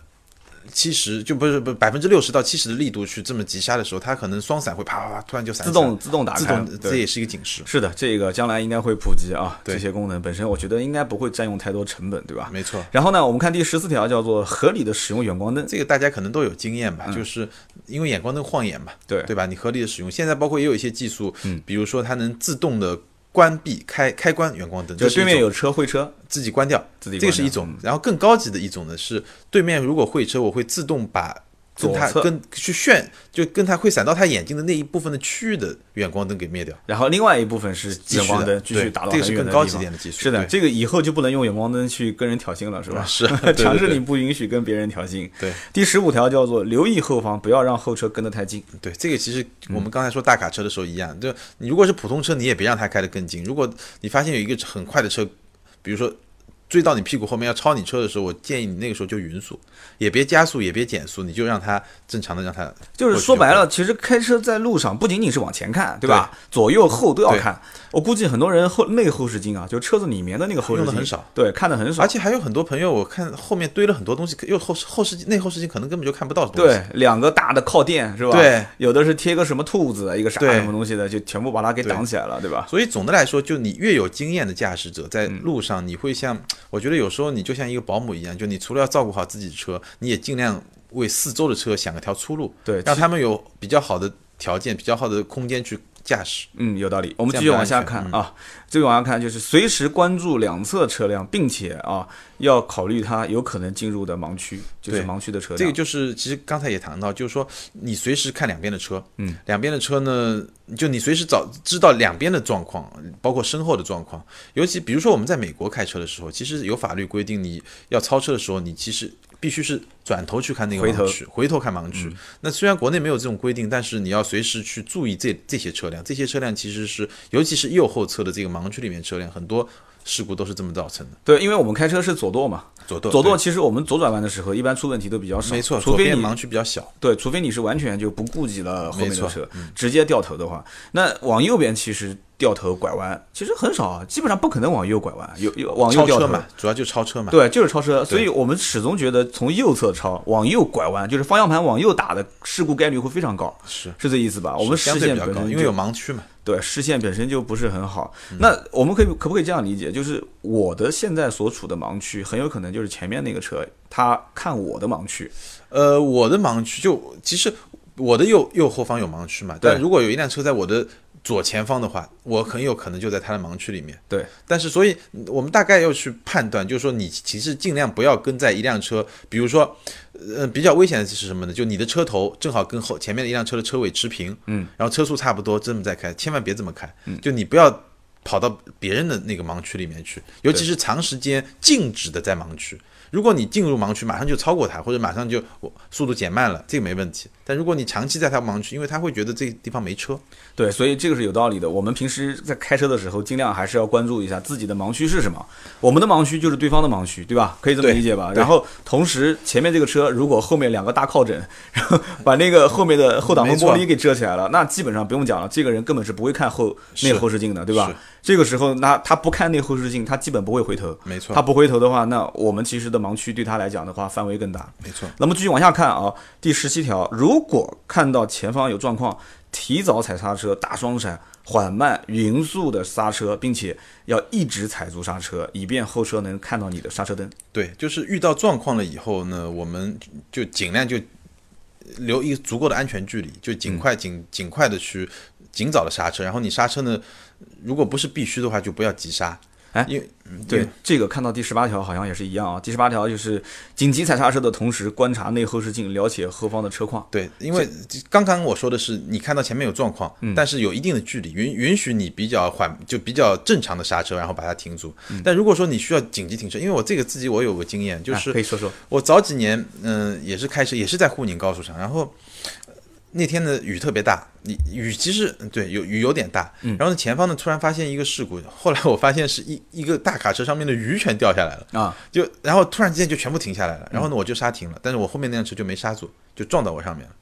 七十就不是不百分之六十到七十的力度去这么急刹的时候，它可能双闪会啪啪啪突然就闪自动自动打开，自动，这也是一个警示。是的，这个将来应该会普及啊，对。这些功能本身我觉得应该不会占用太多成本，对吧？没错，然后呢，我们看第十四条叫做合理的使用远光灯，这个大家可能都有经验吧，就是因为远光灯晃眼嘛，嗯对。对吧？你合理的使用，现在包括也有一些技术，嗯。比如说它能自动的关闭开开关远光灯，就是对面有车会车，自己关掉，自己关掉这个是一种。然后更高级的一种呢是，对面如果会车，我会自动把跟他跟去炫，就跟他会闪到他眼睛的那一部分的区域的远光灯给灭掉。然后另外一部分是继续的远光灯继续对打到这个是更高级点的技术是的，这个以后就不能用远光灯去跟人挑衅了，是吧？是 强制你不允许跟别人挑衅。对第十五条叫做留意后方，不要让后车跟得太近。对，这个其实嗯我们刚才说大卡车的时候一样，就你如果是普通车，你也别让它开得更近。如果你发现有一个很快的车，比如说追到你屁股后面要超你车的时候，我建议你那个时候就匀速，也别加速，也别减速，你就让它正常的让它就是说白了，其实开车在路上不仅仅是往前看，对吧？左右后都要看。我估计很多人后内后视镜啊，就车子里面的那个后视镜用的很少，对，看的很少而。且还有很多朋友，我看后面堆了很多东西，又后视后视镜内后视镜可能根本就看不到的东西。对，两个大的靠垫是吧？对，有的是贴个什么兔子，一个啥什么东西的，就全部把它给挡起来了，对吧？所以总的来说，就你越有经验的驾驶者，在嗯路上你会像，我觉得有时候你就像一个保姆一样，就你除了要照顾好自己的车，你也尽量为四周的车想个条出路，对让他们有比较好的条件、比较好的空间去驾驶。嗯，有道理。我们继续往下看啊，继续往下看，就是随时关注两侧车辆，并且啊，要考虑它有可能进入的盲区，就是盲区的车辆。这个就是其实刚才也谈到，就是说你随时看两边的车，嗯，两边的车呢，就你随时找知道两边的状况，包括身后的状况。尤其比如说我们在美国开车的时候，其实有法律规定，你要超车的时候，你其实必须是转头去看那个盲区，回头看盲区。那虽然国内没有这种规定，但是你要随时去注意这这些车辆，这些车辆其实是，尤其是右后侧的这个盲区里面车辆，很多事故都是这么造成的。对，因为我们开车是左舵嘛，左舵，左舵其实我们左转弯的时候，一般出问题都比较少，没错，除非你盲区比较小。对，除非你是完全就不顾及了后面的车，直接掉头的话，那往右边其实掉头拐弯其实很少啊，基本上不可能往右拐弯，有有往右掉头超车嘛，主要就是超车嘛。对，就是超车，所以我们始终觉得从右侧超往右拐弯，就是方向盘往右打的事故概率会非常高，是是这意思吧？我们视相对比较高，因为有盲区嘛。对视线本身就不是很好。嗯那我们可以可不可以这样理解？就是我的现在所处的盲区，很有可能就是前面那个车他看我的盲区，呃，我的盲区就其实我的右右后方有盲区嘛，对但如果有一辆车在我的左前方的话，我很有可能就在他的盲区里面。对，但是所以我们大概要去判断，就是说你其实尽量不要跟在一辆车，比如说，呃，比较危险的是什么呢？就你的车头正好跟后前面的一辆车的车尾持平，嗯，然后车速差不多，这么再开，千万别这么开，就你不要。跑到别人的那个盲区里面去，尤其是长时间静止的在盲区。如果你进入盲区，马上就超过他，或者马上就速度减慢了，这个没问题。但如果你长期在他盲区，因为他会觉得这个地方没车，对，所以这个是有道理的。我们平时在开车的时候，尽量还是要关注一下自己的盲区是什么。我们的盲区就是对方的盲区，对吧？可以这么理解吧？然后同时前面这个车如果后面两个大靠枕，然后把那个后面的后挡风玻璃给遮起来了，那基本上不用讲了，这个人根本是不会看后是内后视镜的，对吧是？这个时候，那他不看那后视镜，他基本不会回头。没错他不回头的话，那我们其实的的盲区对他来讲的话范围更大。没错。那么继续往下看啊，第十七条，如果看到前方有状况，提早踩刹车，打双闪，缓慢匀速的刹车，并且要一直踩住刹车，以便后车能看到你的刹车灯。对，就是遇到状况了以后呢，我们就尽量就留一足够的安全距离，就尽快尽尽快的去尽早的刹车。然后你刹车呢，如果不是必须的话，就不要急刹。哎因为嗯对，这个看到第十八条好像也是一样啊。第十八条就是紧急踩刹车的同时，观察内后视镜，了解后方的车况。对，因为刚刚我说的是你看到前面有状况，嗯但是有一定的距离，允允许你比较缓，就比较正常的刹车，然后把它停住。但如果说你需要紧急停车，因为我这个自己我有个经验，就是可以说说，我早几年，嗯、也是开车，也是在沪宁高速上，然后呃那天的雨特别大，你雨其实嗯对有雨有点大，然后呢前方呢突然发现一个事故，后来我发现是一一个大卡车上面的鱼全掉下来了，啊，就然后突然之间就全部停下来了，然后呢我就刹停了，但是我后面那辆车就没刹住，就撞到我上面了。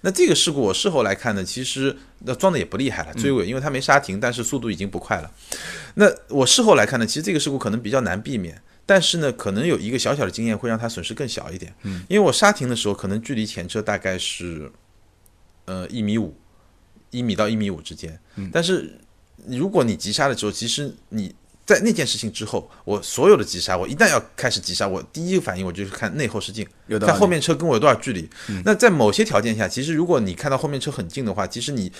那这个事故我事后来看呢，其实那撞的也不厉害了，追尾，因为它没刹停，但是速度已经不快了。那我事后来看呢，其实这个事故可能比较难避免，但是呢，可能有一个小小的经验会让它损失更小一点。嗯，因为我刹停的时候，可能距离前车大概是呃一米五，一米到一米五之间。嗯，但是如果你急刹的时候，其实你在那件事情之后，我所有的急刹，我一旦要开始急刹，我第一个反应我就是看内后视镜，有道理看后面车跟我有多少距离。那在某些条件下，其实如果你看到后面车很近的话，其实你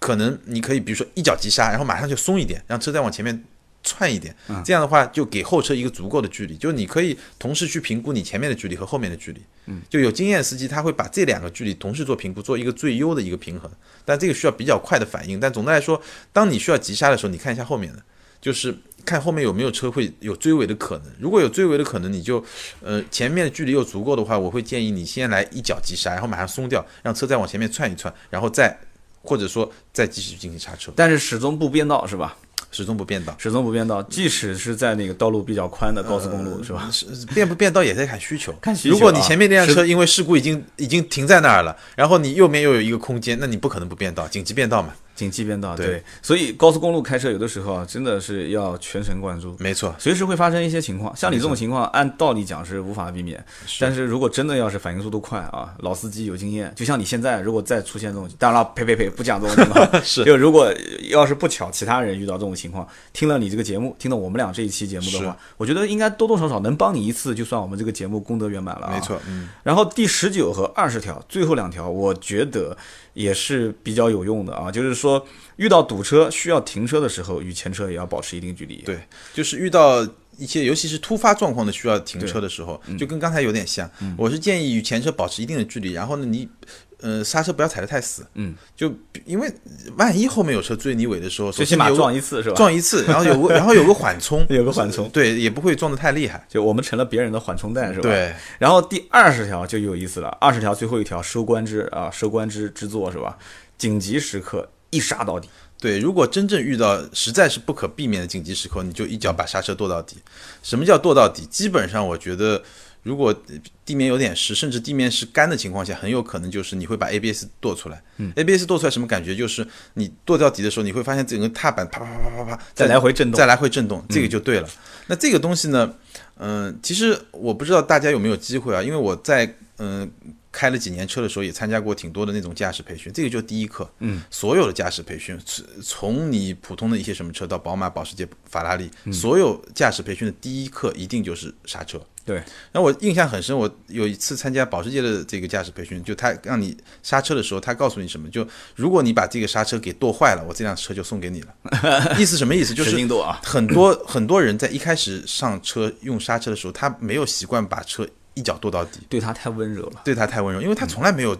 可能你可以比如说一脚急刹，然后马上就松一点，让车再往前面窜一点，这样的话就给后车一个足够的距离，就是你可以同时去评估你前面的距离和后面的距离。就有经验司机他会把这两个距离同时做评估，做一个最优的一个平衡，但这个需要比较快的反应。但总的来说，当你需要急刹的时候，你看一下后面的，就是看后面有没有车会有追尾的可能。如果有追尾的可能，你就呃前面的距离又足够的话，我会建议你先来一脚急刹，然后马上松掉，让车再往前面窜一窜，然后再或者说再继续进行刹车，但是始终不变道是吧？始终不变道。始终不变道，即使是在那个道路比较宽的高速公路是吧？是变不变道也在看需求。看需求啊如果你前面那辆车因为事故已经已经停在那儿了，然后你右边又有一个空间，那你不可能不变道，紧急变道嘛。紧急变道，对。对，所以高速公路开车有的时候啊，真的是要全神贯注，没错，随时会发生一些情况。像你这种情况，按道理讲是无法避免，但是如果真的要是反应速度快啊，老司机有经验，就像你现在如果再出现这种，当然了，呸呸呸，不讲这种情况，是。就如果要是不巧，其他人遇到这种情况，听了你这个节目，听了我们俩这一期节目的话，我觉得应该多多少少能帮你一次，就算我们这个节目功德圆满了、啊。没错，嗯，然后第十九和二十条，最后两条，我觉得也是比较有用的啊，就是说遇到堵车需要停车的时候，与前车也要保持一定距离。对，就是遇到一些尤其是突发状况的需要停车的时候，就跟刚才有点像。我是建议与前车保持一定的距离，然后呢，你呃刹车不要踩得太死，嗯，就因为万一后面有车追你尾的时候，最起码有撞一次是吧？撞一次，然后有个 然后有个缓冲，有个缓冲对，也不会撞得太厉害。就我们成了别人的缓冲带是吧？。对，然后第二十条就有意思了，二十条最后一条收官之啊，收官之之作是吧？紧急时刻一刹到底。对，如果真正遇到实在是不可避免的紧急时刻，你就一脚把刹车跺到底。什么叫跺到底？基本上我觉得，如果地面有点湿，甚至地面是干的情况下，很有可能就是你会把 ABS 跺出来。嗯，ABS 跺出来什么感觉？就是你跺到底的时候，你会发现整个踏板啪啪啪啪啪啪再来回震动再来回震动，这个就对了。那这个东西呢，嗯、其实我不知道大家有没有机会啊，因为我在嗯。开了几年车的时候，也参加过挺多的那种驾驶培训，这个就第一课。嗯，所有的驾驶培训，从从你普通的一些什么车到宝马、保时捷、法拉利，所有驾驶培训的第一课一定就是刹车。对，然后我印象很深，我有一次参加保时捷的这个驾驶培训，就他让你刹车的时候，他告诉你什么？就如果你把这个刹车给剁坏了，我这辆车就送给你了。意思什么意思？就是。很多很多人在一开始上车用刹车的时候，他没有习惯把车一脚跺到底，对他太温柔了。对他太温柔，因为他从来没有。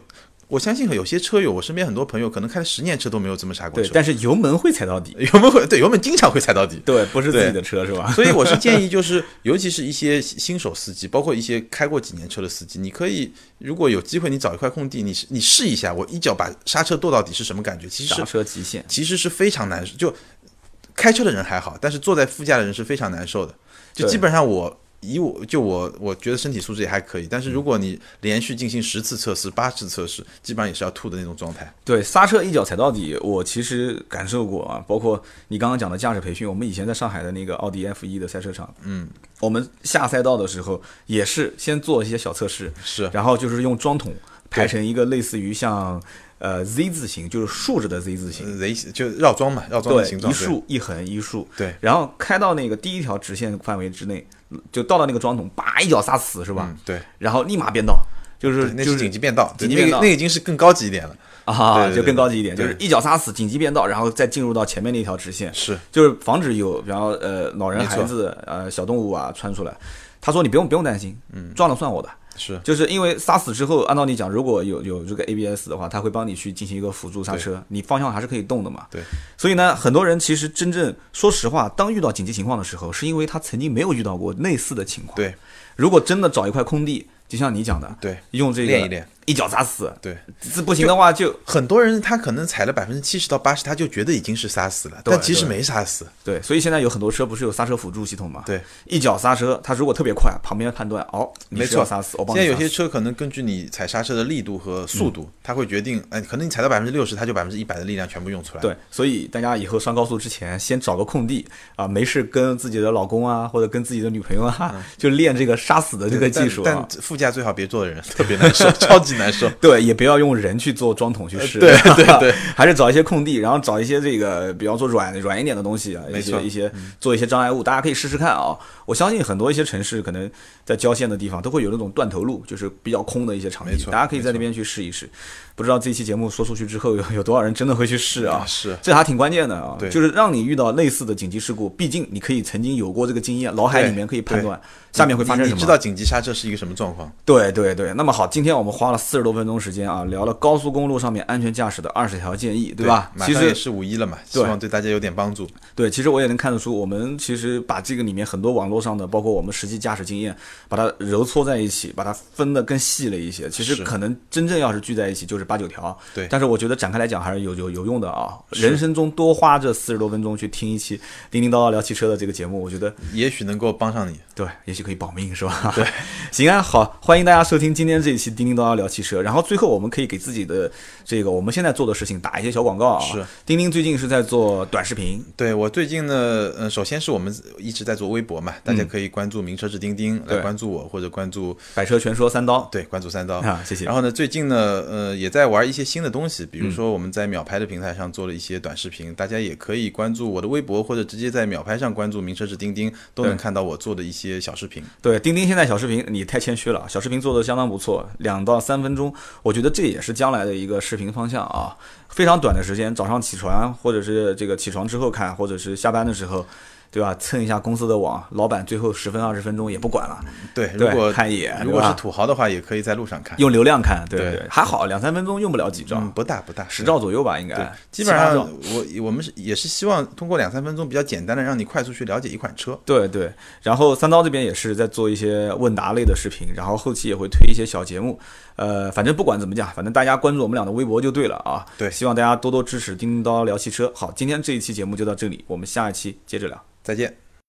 我相信有些车友，我身边很多朋友可能开了十年车都没有这么刹过，车。但是油门会踩到底。油门会对油门经常会踩到底。对，不是自己的车是吧？所以我是建议，就是尤其是一些新手司机，包括一些开过几年车的司机，你可以如果有机会，你找一块空地，你你试一下，我一脚把刹车跺到底是什么感觉？其实刹车极限。其实是非常难受，就开车的人还好，但是坐在副驾的人是非常难受的。就基本上我以我就我我觉得身体素质也还可以，但是如果你连续进行十次测试、八次测试，基本上也是要吐的那种状态。对，刹车一脚踩到底，我其实感受过啊，包括你刚刚讲的驾驶培训，我们以前在上海的那个奥迪 F 一的赛车场，嗯，我们下赛道的时候也是先做一些小测试，是。然后就是用桩桶排成一个类似于像呃 Z 字形，就是竖着的 Z 字形，，Z 就绕桩嘛，绕桩的形，状。一竖一横一竖，对，然后开到那个第一条直线范围之内，就到了那个桩桶，叭一脚刹死是吧？嗯，对，然后立马变道，就是那就是是紧急变道，紧急变道那个那个已经是更高级一点了。啊，就更高级一点，就是一脚刹死，紧急变道，然后再进入到前面那条直线，是就是防止有比方呃老人、孩子、呃小动物啊穿出来。他说你不用不用担心，嗯，撞了算我的，是，就是因为刹死之后，按道理讲，如果有有这个 ABS 的话，它会帮你去进行一个辅助刹车，你方向还是可以动的嘛。对。所以呢，很多人其实真正说实话，当遇到紧急情况的时候，是因为他曾经没有遇到过类似的情况。对，如果真的找一块空地，就像你讲的，对，用这个练一练，一脚刹死，对。这不行的话就很多人他可能踩了百分之七十到八十，他就觉得已经是刹死了，但其实没刹死。对，所以现在有很多车不是有刹车辅助系统嘛？对，一脚刹车，它如果特别快，旁边判断哦，你没错刹死，我帮现在有些车可能根据你踩刹车的力度和速度，它会决定，哎，可能你踩到百分之六十，它就百分之一百的力量全部用出来。，对，所以大家以后上高速之前，先找个空地啊，没事跟自己的老公啊，或者跟自己的女朋友啊，就练这个刹死的这个技术但啊。但副驾最好别坐的人，特别难受，超级难受。对，也不要用人去做装桶去试，对对对，还是找一些空地，然后找一些这个，比方说软软一点的东西啊，一些一些做一些障碍物，大家可以试试看啊。我相信很多一些城市可能在郊县的地方都会有那种断头路，就是比较空的一些场地，大家可以在那边去试一试。不知道这期节目说出去之后，有 有多少人真的会去试啊？是这还挺关键的啊，对就是让你遇到类似的紧急事故，毕竟你可以曾经有过这个经验，脑海里面可以判断下面会发生什么。你你知道紧急刹车是一个什么状况？对对对，那么好，今天我们花了四十多分钟时间啊，聊了高速公路上面安全驾驶的二十条建议，对吧？其实也是五一了嘛，希望对大家有点帮助。对，其实我也能看得出，我们其实把这个里面很多网络上的，包括我们实际驾驶经验，把它揉搓在一起，把它分得更细了一些。其实可能真正要是聚在一起，就是八九条。对但是我觉得展开来讲还是有有有用的啊。人生中多花这四十多分钟去听一期叮叮叨叨聊汽车的这个节目，我觉得也许能够帮上你。对，也许可以保命，是吧？对，行啊，好，欢迎大家收听今天这一期叮叮叨叨聊汽车。然后最后我们可以给自己的这个我们现在做的事情打一些小广告啊。是，钉钉最近是在做短视频，对我最近呢，呃，首先是我们一直在做微博嘛，大家可以关注“名车志钉钉”对来关注我，或者关注百车全说三刀对关注三刀。啊，谢谢。然后呢，最近呢，呃，也在玩一些新的东西，比嗯如说我们在秒拍的平台上做了一些短视频，大家也可以关注我的微博，或者直接在秒拍上关注“名车志钉钉”，都能看到我做的一些小视频。对，钉钉现在小视频你太谦虚了，小视频做的相当不错，两到三分钟，我觉得这也是将来的一个视频方向啊。非常短的时间，早上起床或者是这个起床之后看，或者是下班的时候，对吧？蹭一下公司的网，老板最后十分二十分钟也不管了，对，如果看一眼如果是土豪的话，也可以在路上看。用流量看，对还好两三分钟用不了几兆，嗯，不大不大，十兆左右吧，应该，基本上我我们是也是希望通过两三分钟比较简单的，让你快速去了解一款车。对对，然后三刀这边也是在做一些问答类的视频，然后后期也会推一些小节目。呃，反正不管怎么讲，反正大家关注我们俩的微博就对了啊。对希望大家多多支持叮叮叨叨聊汽车。好，今天这一期节目就到这里，我们下一期接着聊。再见。